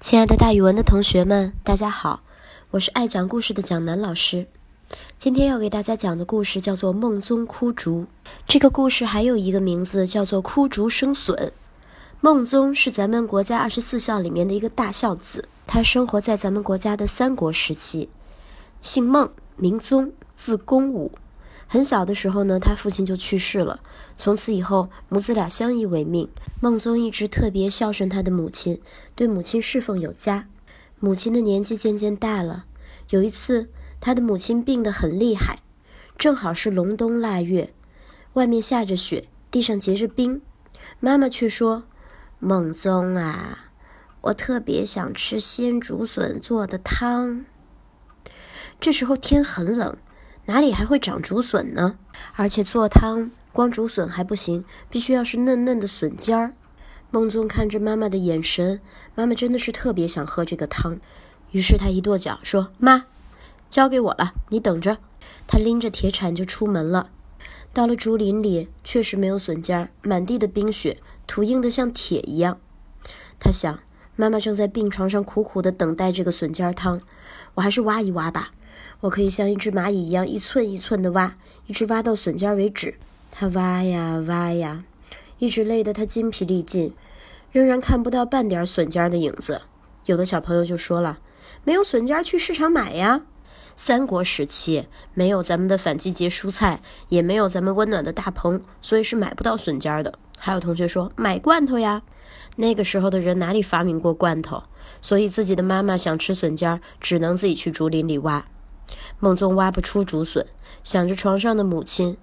亲爱的，大语文的同学们，大家好，我是爱讲故事的蒋楠老师。今天要给大家讲的故事叫做《梦中哭竹》。这个故事还有一个名字叫做“哭竹生笋”。孟宗是咱们国家二十四孝里面的一个大孝子，他生活在咱们国家的三国时期，姓孟，名宗，字公武。很小的时候呢，他父亲就去世了。从此以后，母子俩相依为命。孟宗一直特别孝顺他的母亲，对母亲侍奉有加。母亲的年纪渐渐大了，有一次，他的母亲病得很厉害，正好是隆冬腊月，外面下着雪，地上结着冰。妈妈却说：“孟宗啊，我特别想吃鲜竹笋做的汤。”这时候天很冷。哪里还会长竹笋呢？而且做汤光竹笋还不行，必须要是嫩嫩的笋尖儿。孟宗看着妈妈的眼神，妈妈真的是特别想喝这个汤，于是他一跺脚说：“妈，交给我了，你等着。”他拎着铁铲就出门了。到了竹林里，确实没有笋尖儿，满地的冰雪，土硬得像铁一样。他想，妈妈正在病床上苦苦地等待这个笋尖儿汤，我还是挖一挖吧。我可以像一只蚂蚁一样一寸一寸地挖，一直挖到笋尖为止。他挖呀挖呀，一直累得他筋疲力尽，仍然看不到半点笋尖的影子。有的小朋友就说了：“没有笋尖，去市场买呀。”三国时期没有咱们的反季节蔬菜，也没有咱们温暖的大棚，所以是买不到笋尖的。还有同学说买罐头呀，那个时候的人哪里发明过罐头？所以自己的妈妈想吃笋尖，只能自己去竹林里挖。孟宗挖不出竹笋，想着床上的母亲，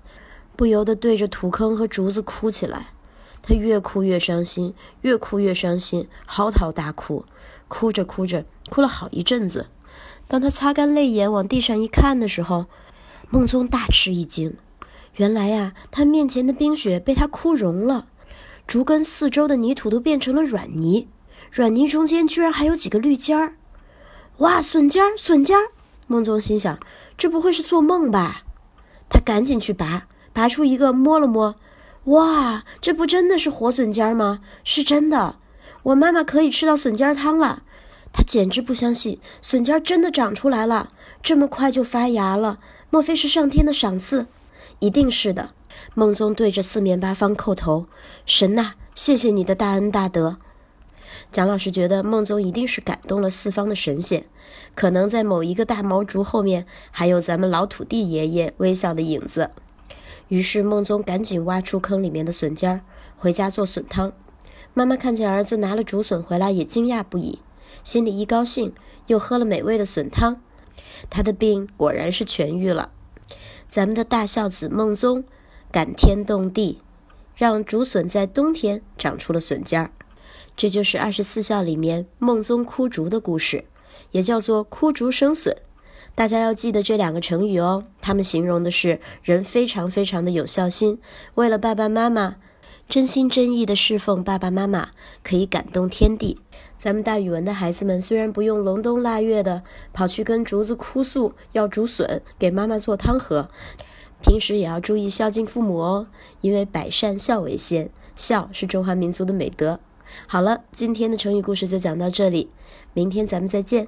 不由得对着土坑和竹子哭起来。他越哭越伤心，越哭越伤心，嚎啕大哭。哭着哭着，哭了好一阵子。当他擦干泪眼往地上一看的时候，孟宗大吃一惊。原来呀，他面前的冰雪被他哭融了，竹根四周的泥土都变成了软泥，软泥中间居然还有几个绿尖儿。哇，笋尖儿，笋尖儿！孟宗心想：“这不会是做梦吧？”他赶紧去拔，拔出一个，摸了摸，哇，这不真的是活笋尖吗？是真的，我妈妈可以吃到笋尖汤了。他简直不相信，笋尖真的长出来了，这么快就发芽了？莫非是上天的赏赐？一定是的。孟宗对着四面八方叩头：“神呐，谢谢你的大恩大德。”蒋老师觉得孟宗一定是感动了四方的神仙，可能在某一个大毛竹后面还有咱们老土地爷爷微笑的影子。于是孟宗赶紧挖出坑里面的笋尖儿，回家做笋汤。妈妈看见儿子拿了竹笋回来，也惊讶不已，心里一高兴，又喝了美味的笋汤，他的病果然是痊愈了。咱们的大孝子孟宗感天动地，让竹笋在冬天长出了笋尖儿。这就是二十四孝里面孟宗哭竹的故事，也叫做哭竹生笋。大家要记得这两个成语哦，他们形容的是人非常非常的有孝心，为了爸爸妈妈，真心真意的侍奉爸爸妈妈，可以感动天地。咱们大语文的孩子们虽然不用隆冬腊月的跑去跟竹子哭诉要竹笋给妈妈做汤喝，平时也要注意孝敬父母哦，因为百善孝为先，孝是中华民族的美德。好了，今天的成语故事就讲到这里，明天咱们再见。